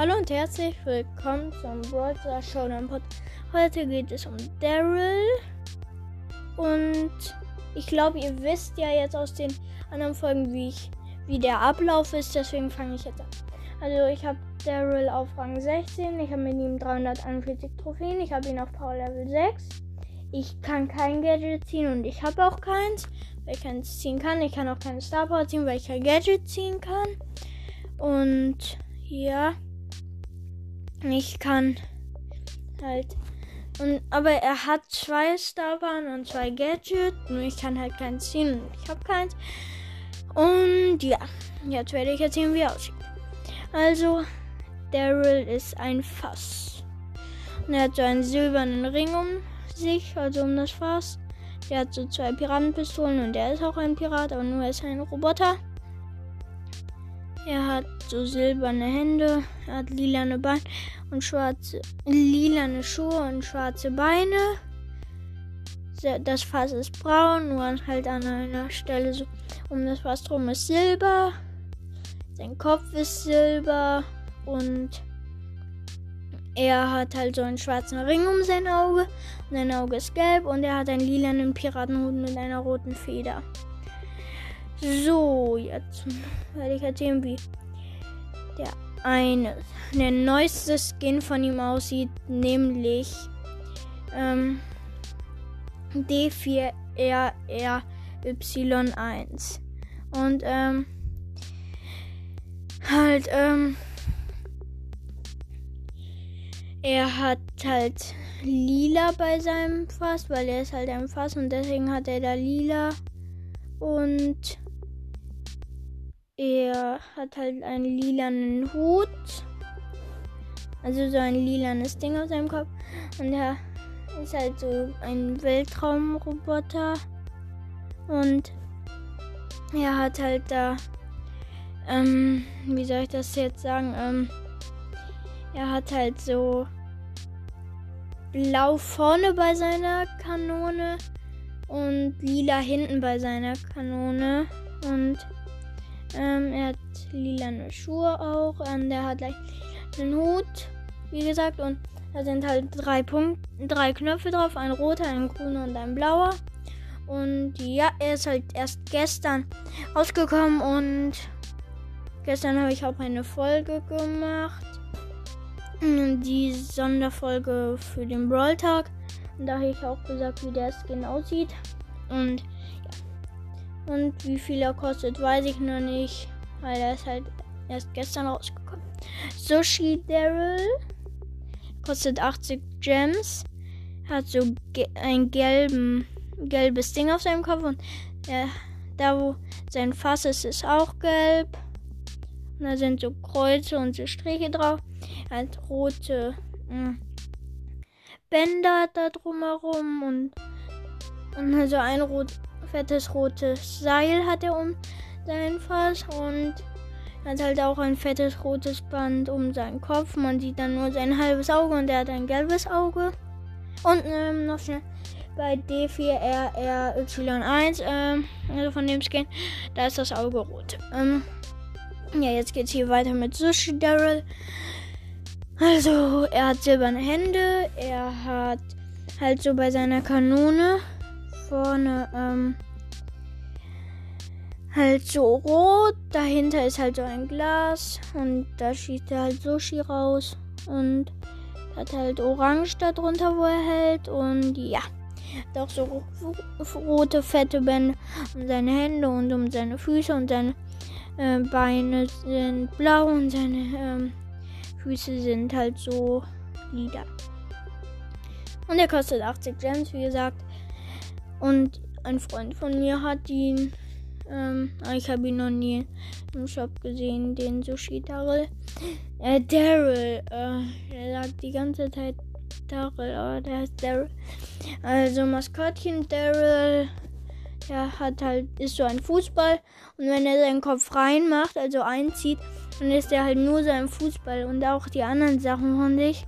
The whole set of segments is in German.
Hallo und herzlich willkommen zum Browser Showdown Pod. Heute geht es um Daryl. Und ich glaube, ihr wisst ja jetzt aus den anderen Folgen, wie, ich, wie der Ablauf ist. Deswegen fange ich jetzt an. Also ich habe Daryl auf Rang 16. Ich habe mit ihm 341 Trophäen. Ich habe ihn auf Power Level 6. Ich kann kein Gadget ziehen und ich habe auch keins, weil ich keins ziehen kann. Ich kann auch keine Star Power ziehen, weil ich kein Gadget ziehen kann. Und ja. Ich kann halt. Und, aber er hat zwei Starbahn und zwei Gadgets. Nur ich kann halt keins ziehen ich habe keins. Und ja, jetzt werde ich erzählen, wie er aussieht. Also, Daryl ist ein Fass. Und er hat so einen silbernen Ring um sich, also um das Fass. Der hat so zwei Piratenpistolen und er ist auch ein Pirat, aber nur er ist ein Roboter. Er hat so silberne Hände, er hat lilane Beine und schwarze, lilane Schuhe und schwarze Beine. Das Fass ist braun, nur halt an einer Stelle so um das Fass drum ist Silber. Sein Kopf ist silber und er hat halt so einen schwarzen Ring um sein Auge. Sein Auge ist gelb und er hat einen lilanen Piratenhut mit einer roten Feder. So, jetzt werde ich erzählen, wie der eine, der neueste Skin von ihm aussieht, nämlich ähm, D4RRY1. Und ähm, halt, ähm, er hat halt lila bei seinem Fass, weil er ist halt ein Fass und deswegen hat er da lila. Und er hat halt einen lilanen Hut. Also so ein lilanes Ding auf seinem Kopf. Und er ist halt so ein Weltraumroboter. Und er hat halt da, ähm, wie soll ich das jetzt sagen? Ähm, er hat halt so blau vorne bei seiner Kanone und lila hinten bei seiner Kanone. Und ähm, er hat lilane Schuhe auch. Und er hat gleich einen Hut, wie gesagt. Und da sind halt drei Punkte, drei Knöpfe drauf. Ein roter, ein grüner und ein blauer. Und ja, er ist halt erst gestern rausgekommen und gestern habe ich auch eine Folge gemacht. Die Sonderfolge für den Brawl Tag. Und da habe ich auch gesagt, wie der Skin aussieht. Und und wie viel er kostet, weiß ich noch nicht. Weil er ist halt erst gestern rausgekommen. Sushi Daryl kostet 80 Gems. Hat so ge ein gelben, gelbes Ding auf seinem Kopf. Und er, da, wo sein Fass ist, ist auch gelb. Und da sind so Kreuze und so Striche drauf. Er hat rote mh, hm, Bänder da drumherum und, und also ein rot, fettes rotes Seil hat er um sein Fass und hat halt auch ein fettes rotes Band um seinen Kopf. Man sieht dann nur sein halbes Auge und er hat ein gelbes Auge. Und ähm, noch schnell bei D4RRY1, ähm, also von dem Skin, da ist das Auge rot. Ähm, ja, jetzt geht's hier weiter mit Sushi Daryl. Also, er hat silberne Hände, er hat halt so bei seiner Kanone vorne ähm, halt so rot. Dahinter ist halt so ein Glas und da schießt er halt Sushi raus und hat halt orange darunter, wo er hält und ja. Hat auch so rote, fette Bänder um seine Hände und um seine Füße und seine äh, Beine sind blau und seine ähm, Füße sind halt so lila. Und er kostet 80 Gems, wie gesagt. Und ein Freund von mir hat ihn. Ähm, ich habe ihn noch nie im Shop gesehen, den Sushi Daryl. Äh, Daryl. Äh, er sagt die ganze Zeit Daryl, aber der heißt Daryl. Also Maskottchen Daryl. Der hat halt, ist so ein Fußball. Und wenn er seinen Kopf reinmacht, also einzieht, dann ist er halt nur so ein Fußball. Und auch die anderen Sachen von sich.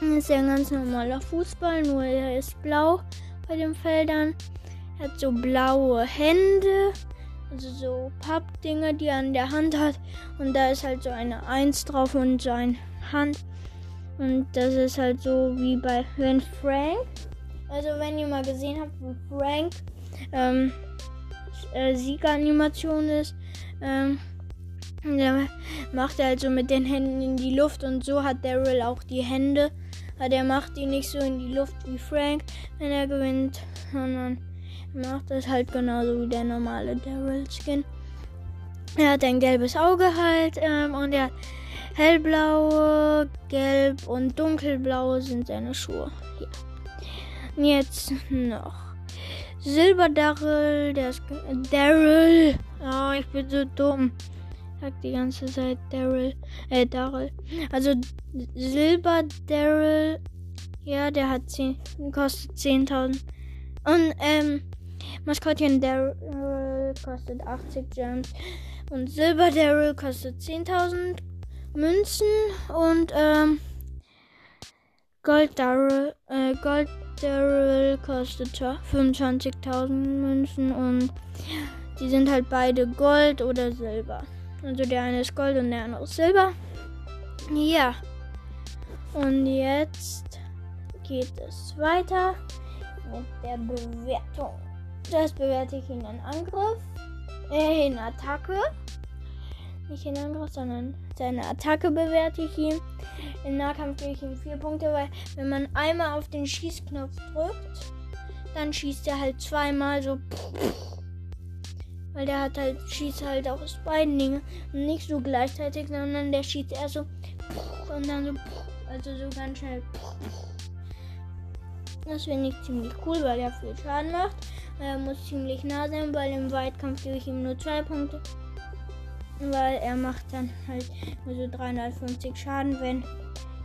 Ist ja ein ganz normaler Fußball, nur er ist blau bei den Feldern. Er hat so blaue Hände, also so Pappdinger, die er an der Hand hat. Und da ist halt so eine Eins drauf und seine Hand. Und das ist halt so wie bei wenn Frank. Also wenn ihr mal gesehen habt, wie Frank ähm, äh, Siegeranimation ist, ähm, der macht er halt so mit den Händen in die Luft und so hat Daryl auch die Hände. Aber der macht die nicht so in die Luft wie Frank, wenn er gewinnt, sondern macht das halt genauso wie der normale Daryl-Skin. Er hat ein gelbes Auge halt ähm, und er hat hellblaue, gelb und dunkelblaue sind seine Schuhe. Ja. Und jetzt noch Silber Daryl, der ist Daryl. Oh, ich bin so dumm. Sag die ganze Zeit Daryl, äh Daryl. Also Silber Daryl, ja, der hat 10, kostet 10.000. Und ähm Maskottchen Daryl kostet 80 Gems. Und Silber Daryl kostet 10.000 Münzen. Und ähm, Gold Daryl, äh, Gold Daryl kostet 25.000 Münzen. Und die sind halt beide Gold oder Silber. Also der eine ist Gold und der andere ist Silber. Ja. Und jetzt geht es weiter mit der Bewertung. Das bewerte ich in einen Angriff. Äh, in Attacke. Nicht in Angriff, sondern seine Attacke bewerte ich ihn. Im Nahkampf gebe ich ihm vier Punkte, weil wenn man einmal auf den Schießknopf drückt, dann schießt er halt zweimal so. Weil der hat halt, schießt halt auch aus beiden Dingen. Und nicht so gleichzeitig, sondern der schießt erst so und dann so. Also so ganz schnell. Das finde ich ziemlich cool, weil er viel Schaden macht. Er muss ziemlich nah sein, weil im Weitkampf gebe ich ihm nur zwei Punkte. Weil er macht dann halt nur so 350 Schaden, wenn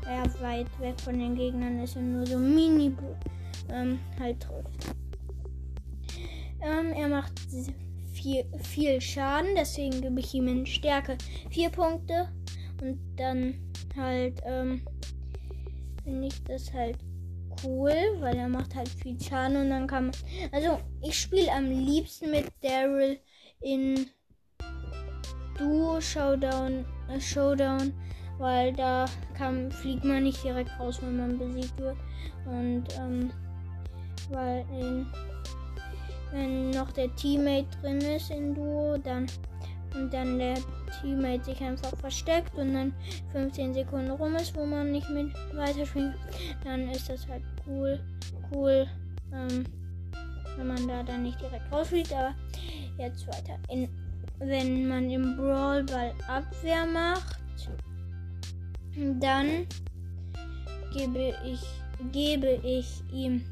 er weit weg von den Gegnern ist und nur so mini ähm, halt trifft. Ähm, er macht viel, viel Schaden, deswegen gebe ich ihm in Stärke 4 Punkte. Und dann halt, ähm, finde ich das halt cool, weil er macht halt viel Schaden und dann kann man. Also ich spiele am liebsten mit Daryl in Duo Showdown, äh, Showdown, weil da kann, fliegt man nicht direkt raus, wenn man besiegt wird. Und ähm, weil in, wenn noch der Teammate drin ist in Duo, dann und dann der Teammate sich einfach versteckt und dann 15 Sekunden rum ist, wo man nicht mit weiterspielt, dann ist das halt cool, cool, ähm, wenn man da dann nicht direkt rausfliegt. Aber jetzt weiter. In, wenn man im Brawl Ball Abwehr macht, dann gebe ich, gebe ich ihm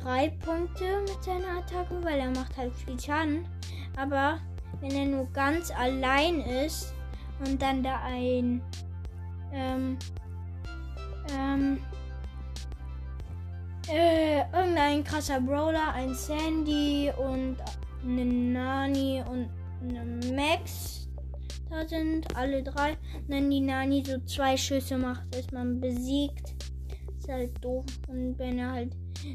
drei Punkte mit seiner Attacke, weil er macht halt viel Schaden. Aber wenn er nur ganz allein ist und dann da ein ähm, ähm, äh, irgendein krasser Brawler, ein Sandy und eine Nani und eine Max da sind, alle drei. Und dann die Nani so zwei Schüsse macht, ist man besiegt. Ist halt doof. Und wenn er halt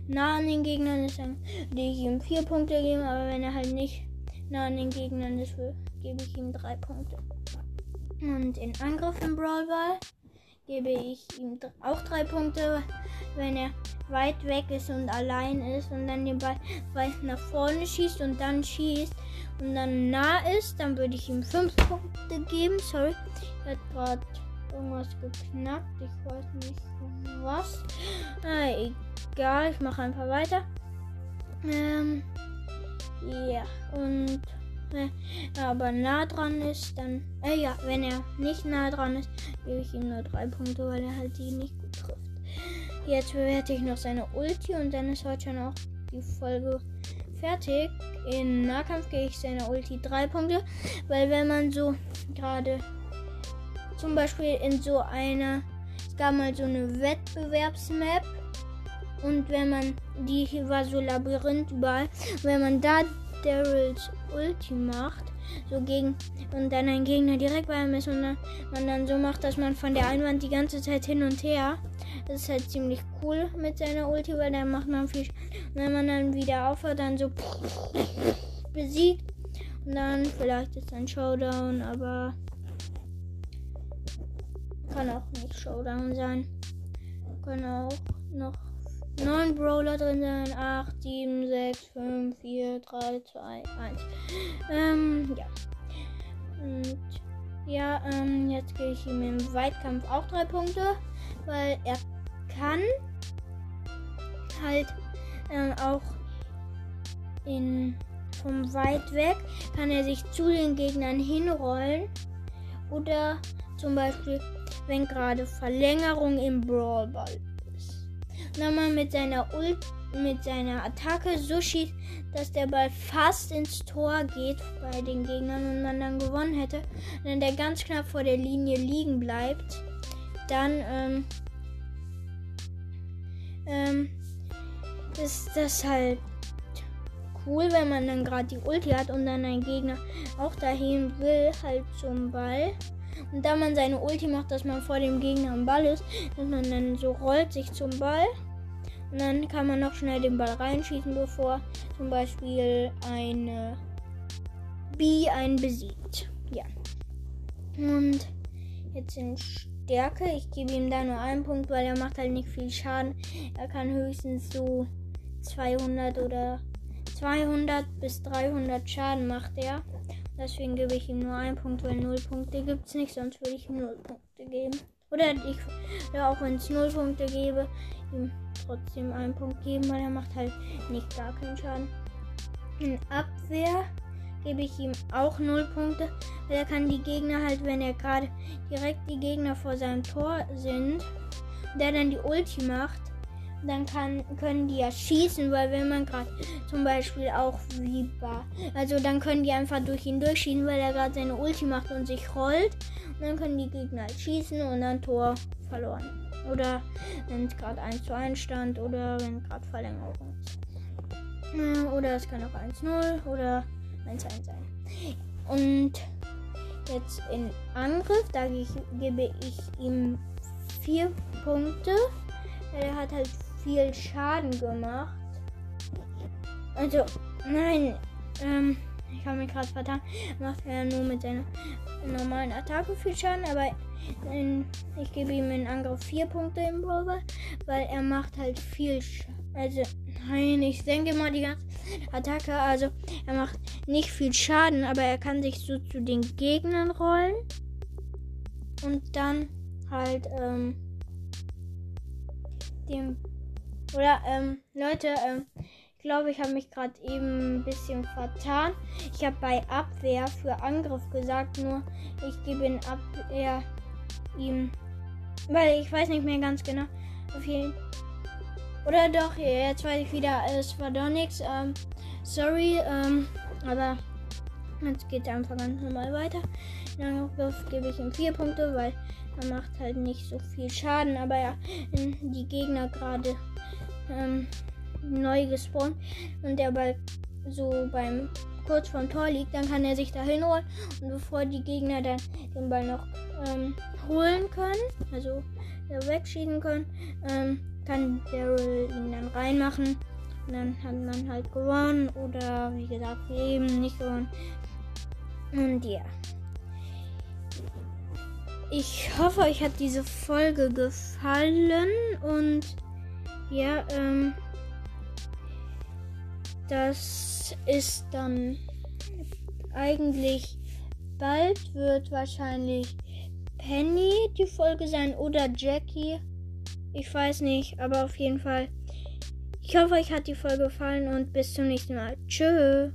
nah an den Gegnern ist, dann würde ich ihm vier Punkte geben, aber wenn er halt nicht nah an den Gegnern ist, gebe ich ihm drei Punkte. Und in Angriff im Brawl Ball gebe ich ihm auch drei Punkte, wenn er weit weg ist und allein ist und dann den Ball weit nach vorne schießt und dann schießt und dann nah ist, dann würde ich ihm fünf Punkte geben. Sorry, er hat gerade irgendwas geknackt. Ich weiß nicht was. Ah, egal, ich mache einfach weiter. Ähm, ja, und wenn er aber nah dran ist, dann. Äh, ja, wenn er nicht nah dran ist, gebe ich ihm nur drei Punkte, weil er halt die nicht gut trifft. Jetzt bewerte ich noch seine Ulti und dann ist heute schon auch die Folge fertig. In Nahkampf gebe ich seine Ulti drei Punkte, weil wenn man so gerade zum Beispiel in so einer, es gab mal so eine Wettbewerbsmap und wenn man, die hier war so Labyrinth überall, wenn man da Daryls Ulti macht, so gegen und dann ein Gegner direkt bei ihm ist und dann, man dann so macht, dass man von der Einwand die ganze Zeit hin und her. Das ist halt ziemlich cool mit seiner Ulti, weil dann macht man viel. Und wenn man dann wieder aufhört, dann so besiegt Und dann vielleicht ist ein Showdown, aber kann auch nicht Showdown sein. Können auch noch 9 Brawler drin sein. 8, 7, 6, 5, 4, 3, 2, 1. Ähm, ja. Und ja, ähm, jetzt gebe ich ihm im Weitkampf auch 3 Punkte, weil er kann halt ähm, auch in vom weit weg kann er sich zu den Gegnern hinrollen oder zum Beispiel wenn gerade Verlängerung im Brawlball ist. Wenn man mit seiner Ult mit seiner Attacke so schießt, dass der Ball fast ins Tor geht bei den Gegnern und man dann gewonnen hätte, wenn der ganz knapp vor der Linie liegen bleibt, dann ähm, ähm, ist das halt cool, wenn man dann gerade die Ulti hat und dann ein Gegner auch dahin will, halt zum Ball. Und da man seine Ulti macht, dass man vor dem Gegner am Ball ist, dass man dann so rollt sich zum Ball. Und dann kann man noch schnell den Ball reinschießen, bevor zum Beispiel eine B einen besiegt. Ja. Und jetzt in Stärke. Ich gebe ihm da nur einen Punkt, weil er macht halt nicht viel Schaden. Er kann höchstens so 200 oder 200 bis 300 Schaden macht er. Deswegen gebe ich ihm nur einen Punkt, weil 0 Punkte gibt es nicht, sonst würde ich ihm 0 Punkte geben. Oder ich, ja, auch wenn es 0 Punkte gebe, ihm trotzdem einen Punkt geben, weil er macht halt nicht gar keinen Schaden. In Abwehr gebe ich ihm auch 0 Punkte, weil er kann die Gegner halt, wenn er gerade direkt die Gegner vor seinem Tor sind, der dann die Ulti macht, dann kann, können die ja schießen, weil wenn man gerade zum Beispiel auch wie war, also dann können die einfach durch ihn durchschießen, weil er gerade seine Ulti macht und sich rollt. Und dann können die Gegner halt schießen und dann Tor verloren. Oder wenn es gerade 1 zu 1 stand oder wenn gerade Verlängerung ist. Oder es kann auch 1-0 oder 1-1 sein. Und jetzt in Angriff, da gebe ich ihm 4 Punkte. Er hat halt viel Schaden gemacht. Also, nein, ähm, ich habe mich gerade vertan. Macht er nur mit seiner normalen Attacke viel Schaden, aber in, ich gebe ihm in Angriff 4 Punkte im Brawl, weil er macht halt viel Schaden. Also, nein, ich denke mal die ganze Attacke. Also, er macht nicht viel Schaden, aber er kann sich so zu den Gegnern rollen. Und dann halt, ähm, dem oder, ähm, Leute, ähm, ich glaube, ich habe mich gerade eben ein bisschen vertan. Ich habe bei Abwehr für Angriff gesagt, nur ich gebe in Abwehr ihm. Weil ich weiß nicht mehr ganz genau. Auf jeden Oder doch, jetzt weiß ich wieder, es war doch nichts. Ähm, sorry, ähm, aber jetzt geht es einfach ganz normal weiter. In Angriff gebe ich ihm vier Punkte, weil er macht halt nicht so viel Schaden, aber ja, die Gegner gerade ähm, neu gespawnt und der Ball so beim kurz vom Tor liegt, dann kann er sich da hinholen und bevor die Gegner dann den Ball noch ähm, holen können, also wegschießen können, ähm, kann Daryl ihn dann reinmachen und dann hat man halt gewonnen oder wie gesagt eben nicht gewonnen. Und ja. Ich hoffe, euch hat diese Folge gefallen und ja, ähm, das ist dann eigentlich bald wird wahrscheinlich Penny die Folge sein oder Jackie. Ich weiß nicht, aber auf jeden Fall. Ich hoffe, euch hat die Folge gefallen und bis zum nächsten Mal. Tschüss.